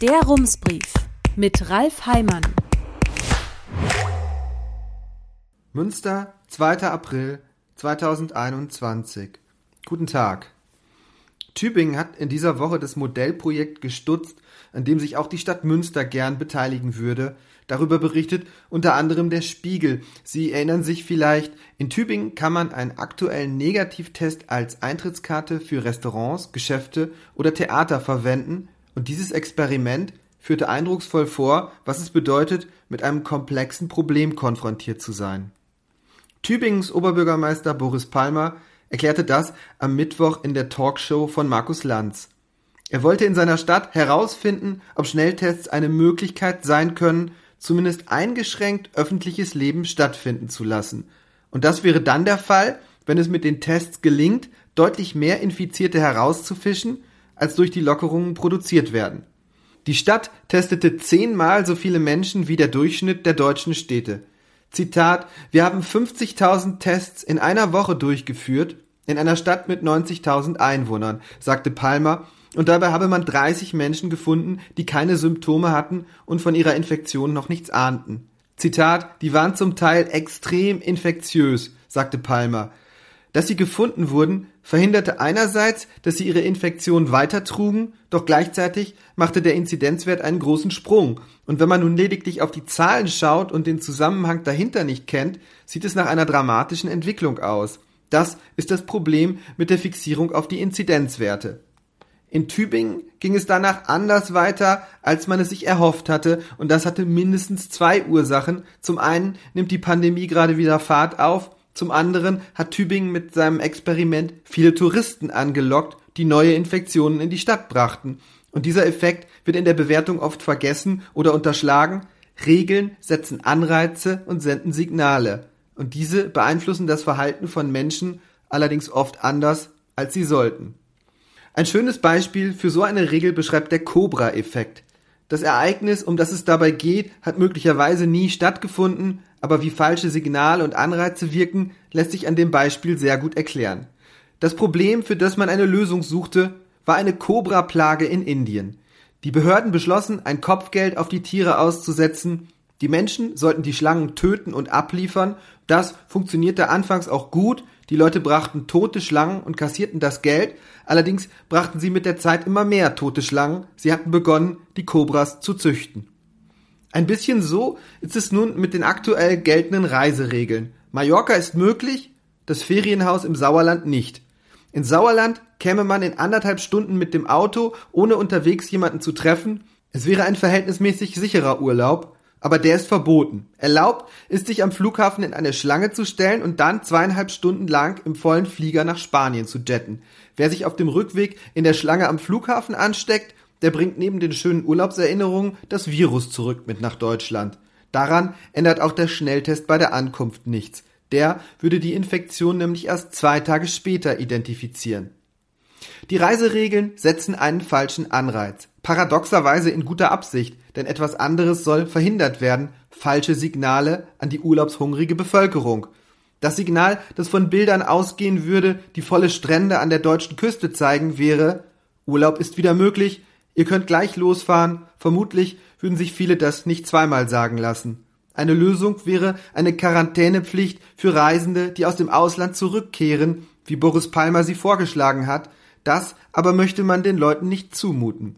Der Rumsbrief mit Ralf Heimann. Münster, 2. April 2021. Guten Tag. Tübingen hat in dieser Woche das Modellprojekt gestutzt, an dem sich auch die Stadt Münster gern beteiligen würde. Darüber berichtet unter anderem der Spiegel. Sie erinnern sich vielleicht, in Tübingen kann man einen aktuellen Negativtest als Eintrittskarte für Restaurants, Geschäfte oder Theater verwenden und dieses Experiment führte eindrucksvoll vor, was es bedeutet, mit einem komplexen Problem konfrontiert zu sein. Tübingens Oberbürgermeister Boris Palmer erklärte das am Mittwoch in der Talkshow von Markus Lanz. Er wollte in seiner Stadt herausfinden, ob Schnelltests eine Möglichkeit sein können, zumindest eingeschränkt öffentliches Leben stattfinden zu lassen. Und das wäre dann der Fall, wenn es mit den Tests gelingt, deutlich mehr Infizierte herauszufischen, als durch die Lockerungen produziert werden. Die Stadt testete zehnmal so viele Menschen wie der Durchschnitt der deutschen Städte. Zitat, wir haben 50.000 Tests in einer Woche durchgeführt, in einer Stadt mit 90.000 Einwohnern, sagte Palmer, und dabei habe man 30 Menschen gefunden, die keine Symptome hatten und von ihrer Infektion noch nichts ahnten. Zitat, die waren zum Teil extrem infektiös, sagte Palmer. Dass sie gefunden wurden, verhinderte einerseits, dass sie ihre Infektion weitertrugen, doch gleichzeitig machte der Inzidenzwert einen großen Sprung. Und wenn man nun lediglich auf die Zahlen schaut und den Zusammenhang dahinter nicht kennt, sieht es nach einer dramatischen Entwicklung aus. Das ist das Problem mit der Fixierung auf die Inzidenzwerte. In Tübingen ging es danach anders weiter, als man es sich erhofft hatte, und das hatte mindestens zwei Ursachen. Zum einen nimmt die Pandemie gerade wieder Fahrt auf, zum anderen hat Tübingen mit seinem Experiment viele Touristen angelockt, die neue Infektionen in die Stadt brachten. Und dieser Effekt wird in der Bewertung oft vergessen oder unterschlagen. Regeln setzen Anreize und senden Signale. Und diese beeinflussen das Verhalten von Menschen allerdings oft anders, als sie sollten. Ein schönes Beispiel für so eine Regel beschreibt der Cobra-Effekt. Das Ereignis, um das es dabei geht, hat möglicherweise nie stattgefunden, aber wie falsche Signale und Anreize wirken, lässt sich an dem Beispiel sehr gut erklären. Das Problem, für das man eine Lösung suchte, war eine Cobra-Plage in Indien. Die Behörden beschlossen, ein Kopfgeld auf die Tiere auszusetzen. Die Menschen sollten die Schlangen töten und abliefern. Das funktionierte anfangs auch gut. Die Leute brachten tote Schlangen und kassierten das Geld. Allerdings brachten sie mit der Zeit immer mehr tote Schlangen. Sie hatten begonnen, die Kobras zu züchten. Ein bisschen so ist es nun mit den aktuell geltenden Reiseregeln. Mallorca ist möglich, das Ferienhaus im Sauerland nicht. In Sauerland käme man in anderthalb Stunden mit dem Auto, ohne unterwegs jemanden zu treffen. Es wäre ein verhältnismäßig sicherer Urlaub, aber der ist verboten. Erlaubt ist sich am Flughafen in eine Schlange zu stellen und dann zweieinhalb Stunden lang im vollen Flieger nach Spanien zu jetten. Wer sich auf dem Rückweg in der Schlange am Flughafen ansteckt, der bringt neben den schönen Urlaubserinnerungen das Virus zurück mit nach Deutschland. Daran ändert auch der Schnelltest bei der Ankunft nichts. Der würde die Infektion nämlich erst zwei Tage später identifizieren. Die Reiseregeln setzen einen falschen Anreiz. Paradoxerweise in guter Absicht, denn etwas anderes soll verhindert werden, falsche Signale an die urlaubshungrige Bevölkerung. Das Signal, das von Bildern ausgehen würde, die volle Strände an der deutschen Küste zeigen, wäre Urlaub ist wieder möglich, Ihr könnt gleich losfahren. Vermutlich würden sich viele das nicht zweimal sagen lassen. Eine Lösung wäre eine Quarantänepflicht für Reisende, die aus dem Ausland zurückkehren, wie Boris Palmer sie vorgeschlagen hat. Das aber möchte man den Leuten nicht zumuten.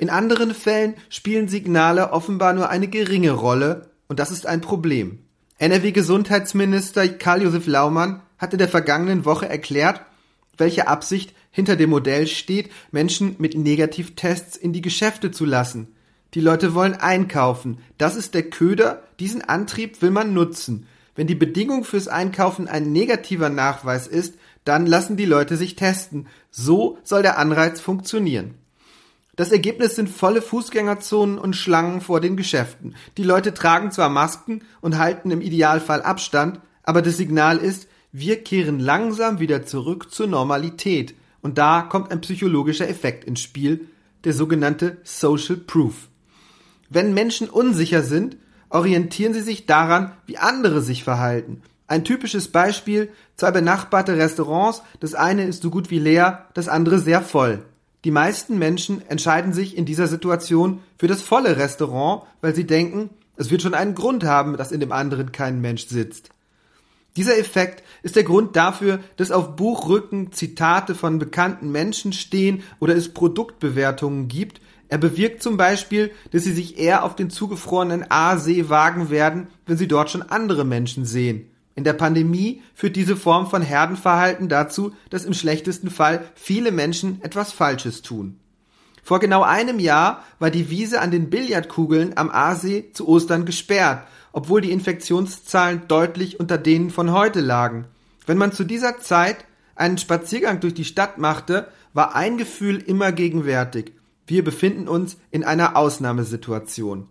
In anderen Fällen spielen Signale offenbar nur eine geringe Rolle, und das ist ein Problem. NRW-Gesundheitsminister Karl-Josef Laumann hat in der vergangenen Woche erklärt, welche Absicht hinter dem Modell steht, Menschen mit Negativtests in die Geschäfte zu lassen. Die Leute wollen einkaufen. Das ist der Köder. Diesen Antrieb will man nutzen. Wenn die Bedingung fürs Einkaufen ein negativer Nachweis ist, dann lassen die Leute sich testen. So soll der Anreiz funktionieren. Das Ergebnis sind volle Fußgängerzonen und Schlangen vor den Geschäften. Die Leute tragen zwar Masken und halten im Idealfall Abstand, aber das Signal ist, wir kehren langsam wieder zurück zur Normalität. Und da kommt ein psychologischer Effekt ins Spiel, der sogenannte Social Proof. Wenn Menschen unsicher sind, orientieren sie sich daran, wie andere sich verhalten. Ein typisches Beispiel, zwei benachbarte Restaurants, das eine ist so gut wie leer, das andere sehr voll. Die meisten Menschen entscheiden sich in dieser Situation für das volle Restaurant, weil sie denken, es wird schon einen Grund haben, dass in dem anderen kein Mensch sitzt. Dieser Effekt ist der Grund dafür, dass auf Buchrücken Zitate von bekannten Menschen stehen oder es Produktbewertungen gibt. Er bewirkt zum Beispiel, dass sie sich eher auf den zugefrorenen Aasee wagen werden, wenn sie dort schon andere Menschen sehen. In der Pandemie führt diese Form von Herdenverhalten dazu, dass im schlechtesten Fall viele Menschen etwas Falsches tun. Vor genau einem Jahr war die Wiese an den Billardkugeln am Aasee zu Ostern gesperrt obwohl die Infektionszahlen deutlich unter denen von heute lagen. Wenn man zu dieser Zeit einen Spaziergang durch die Stadt machte, war ein Gefühl immer gegenwärtig. Wir befinden uns in einer Ausnahmesituation.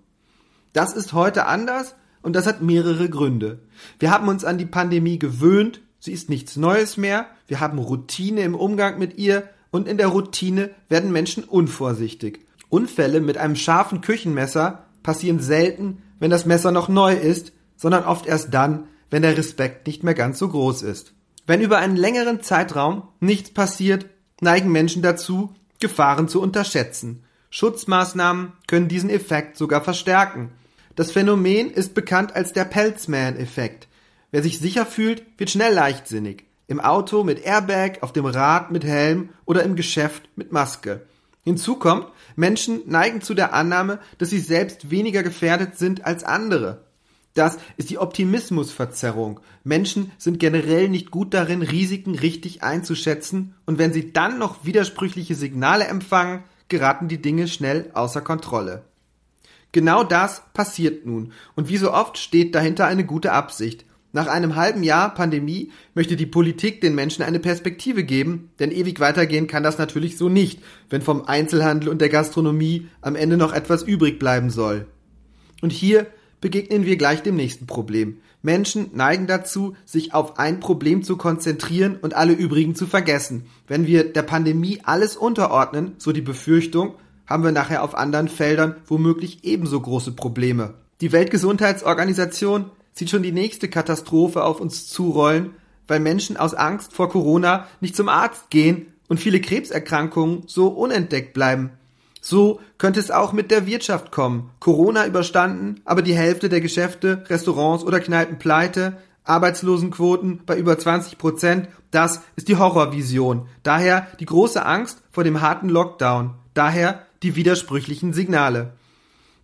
Das ist heute anders und das hat mehrere Gründe. Wir haben uns an die Pandemie gewöhnt, sie ist nichts Neues mehr, wir haben Routine im Umgang mit ihr und in der Routine werden Menschen unvorsichtig. Unfälle mit einem scharfen Küchenmesser passieren selten, wenn das Messer noch neu ist, sondern oft erst dann, wenn der Respekt nicht mehr ganz so groß ist. Wenn über einen längeren Zeitraum nichts passiert, neigen Menschen dazu, Gefahren zu unterschätzen. Schutzmaßnahmen können diesen Effekt sogar verstärken. Das Phänomen ist bekannt als der Pelzman-Effekt. Wer sich sicher fühlt, wird schnell leichtsinnig. Im Auto mit Airbag, auf dem Rad mit Helm oder im Geschäft mit Maske. Hinzu kommt, Menschen neigen zu der Annahme, dass sie selbst weniger gefährdet sind als andere. Das ist die Optimismusverzerrung. Menschen sind generell nicht gut darin, Risiken richtig einzuschätzen, und wenn sie dann noch widersprüchliche Signale empfangen, geraten die Dinge schnell außer Kontrolle. Genau das passiert nun, und wie so oft steht dahinter eine gute Absicht. Nach einem halben Jahr Pandemie möchte die Politik den Menschen eine Perspektive geben, denn ewig weitergehen kann das natürlich so nicht, wenn vom Einzelhandel und der Gastronomie am Ende noch etwas übrig bleiben soll. Und hier begegnen wir gleich dem nächsten Problem. Menschen neigen dazu, sich auf ein Problem zu konzentrieren und alle übrigen zu vergessen. Wenn wir der Pandemie alles unterordnen, so die Befürchtung, haben wir nachher auf anderen Feldern womöglich ebenso große Probleme. Die Weltgesundheitsorganisation sieht schon die nächste Katastrophe auf uns zurollen, weil Menschen aus Angst vor Corona nicht zum Arzt gehen und viele Krebserkrankungen so unentdeckt bleiben. So könnte es auch mit der Wirtschaft kommen. Corona überstanden, aber die Hälfte der Geschäfte, Restaurants oder Kneipen pleite, Arbeitslosenquoten bei über 20 Prozent, das ist die Horrorvision. Daher die große Angst vor dem harten Lockdown. Daher die widersprüchlichen Signale.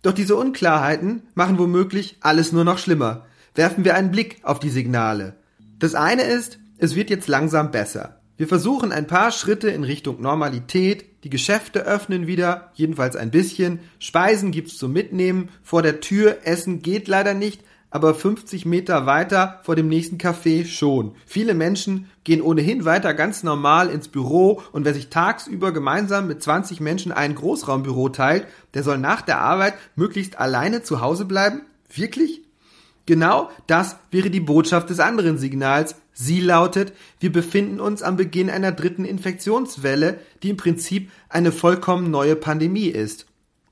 Doch diese Unklarheiten machen womöglich alles nur noch schlimmer werfen wir einen Blick auf die Signale. Das eine ist, es wird jetzt langsam besser. Wir versuchen ein paar Schritte in Richtung Normalität, die Geschäfte öffnen wieder, jedenfalls ein bisschen, Speisen gibt's zum Mitnehmen, vor der Tür Essen geht leider nicht, aber 50 Meter weiter vor dem nächsten Café schon. Viele Menschen gehen ohnehin weiter ganz normal ins Büro und wer sich tagsüber gemeinsam mit 20 Menschen ein Großraumbüro teilt, der soll nach der Arbeit möglichst alleine zu Hause bleiben? Wirklich? Genau das wäre die Botschaft des anderen Signals. Sie lautet, wir befinden uns am Beginn einer dritten Infektionswelle, die im Prinzip eine vollkommen neue Pandemie ist.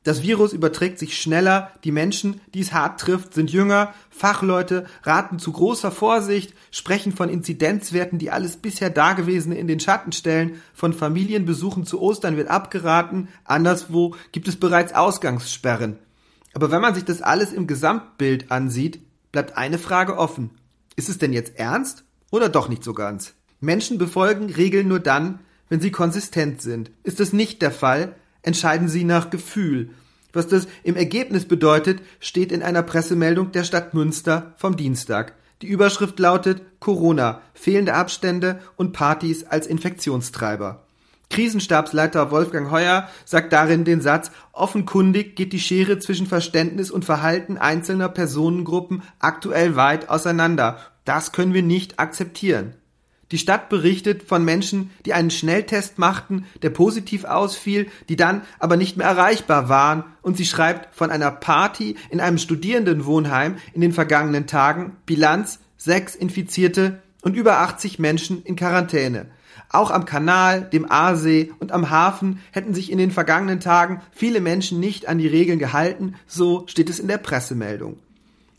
Das Virus überträgt sich schneller, die Menschen, die es hart trifft, sind jünger, Fachleute raten zu großer Vorsicht, sprechen von Inzidenzwerten, die alles bisher Dagewesene in den Schatten stellen, von Familienbesuchen zu Ostern wird abgeraten, anderswo gibt es bereits Ausgangssperren. Aber wenn man sich das alles im Gesamtbild ansieht, bleibt eine Frage offen. Ist es denn jetzt ernst oder doch nicht so ganz? Menschen befolgen Regeln nur dann, wenn sie konsistent sind. Ist es nicht der Fall, entscheiden sie nach Gefühl. Was das im Ergebnis bedeutet, steht in einer Pressemeldung der Stadt Münster vom Dienstag. Die Überschrift lautet Corona, fehlende Abstände und Partys als Infektionstreiber. Krisenstabsleiter Wolfgang Heuer sagt darin den Satz, offenkundig geht die Schere zwischen Verständnis und Verhalten einzelner Personengruppen aktuell weit auseinander. Das können wir nicht akzeptieren. Die Stadt berichtet von Menschen, die einen Schnelltest machten, der positiv ausfiel, die dann aber nicht mehr erreichbar waren, und sie schreibt von einer Party in einem Studierendenwohnheim in den vergangenen Tagen, Bilanz sechs Infizierte und über 80 Menschen in Quarantäne. Auch am Kanal, dem Aasee und am Hafen hätten sich in den vergangenen Tagen viele Menschen nicht an die Regeln gehalten, so steht es in der Pressemeldung.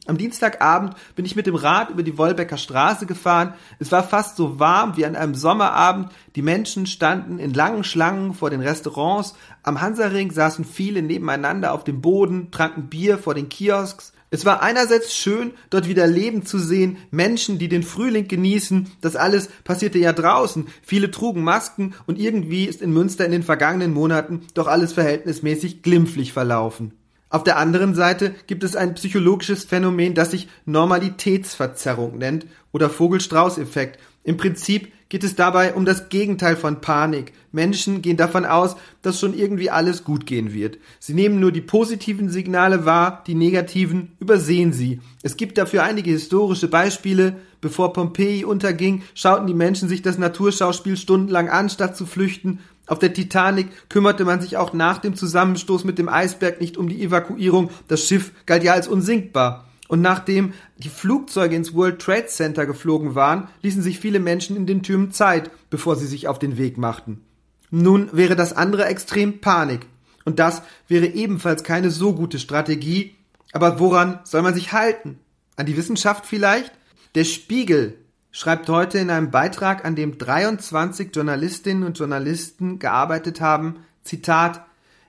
Am Dienstagabend bin ich mit dem Rad über die Wolbecker Straße gefahren. Es war fast so warm wie an einem Sommerabend. Die Menschen standen in langen Schlangen vor den Restaurants. Am Hansaring saßen viele nebeneinander auf dem Boden, tranken Bier vor den Kiosks. Es war einerseits schön, dort wieder Leben zu sehen, Menschen, die den Frühling genießen. Das alles passierte ja draußen. Viele trugen Masken und irgendwie ist in Münster in den vergangenen Monaten doch alles verhältnismäßig glimpflich verlaufen. Auf der anderen Seite gibt es ein psychologisches Phänomen, das sich Normalitätsverzerrung nennt oder Vogelstrauß-Effekt. Im Prinzip geht es dabei um das Gegenteil von Panik. Menschen gehen davon aus, dass schon irgendwie alles gut gehen wird. Sie nehmen nur die positiven Signale wahr, die negativen übersehen sie. Es gibt dafür einige historische Beispiele. Bevor Pompeji unterging, schauten die Menschen sich das Naturschauspiel stundenlang an, statt zu flüchten. Auf der Titanic kümmerte man sich auch nach dem Zusammenstoß mit dem Eisberg nicht um die Evakuierung. Das Schiff galt ja als unsinkbar. Und nachdem die Flugzeuge ins World Trade Center geflogen waren, ließen sich viele Menschen in den Türmen Zeit, bevor sie sich auf den Weg machten. Nun wäre das andere Extrem Panik. Und das wäre ebenfalls keine so gute Strategie. Aber woran soll man sich halten? An die Wissenschaft vielleicht? Der Spiegel schreibt heute in einem Beitrag, an dem 23 Journalistinnen und Journalisten gearbeitet haben, Zitat,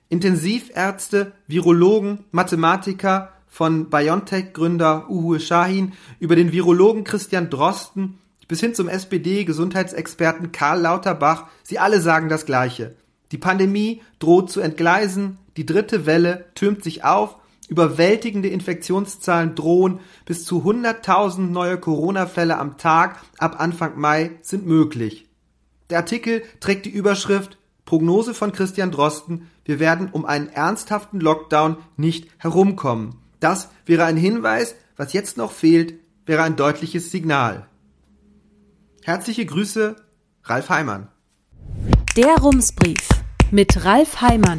Intensivärzte, Virologen, Mathematiker von BioNTech-Gründer Uwe Shahin über den Virologen Christian Drosten bis hin zum SPD-Gesundheitsexperten Karl Lauterbach, sie alle sagen das Gleiche. Die Pandemie droht zu entgleisen, die dritte Welle türmt sich auf Überwältigende Infektionszahlen drohen, bis zu 100.000 neue Corona-Fälle am Tag ab Anfang Mai sind möglich. Der Artikel trägt die Überschrift Prognose von Christian Drosten, wir werden um einen ernsthaften Lockdown nicht herumkommen. Das wäre ein Hinweis, was jetzt noch fehlt, wäre ein deutliches Signal. Herzliche Grüße, Ralf Heimann. Der Rumsbrief mit Ralf Heimann.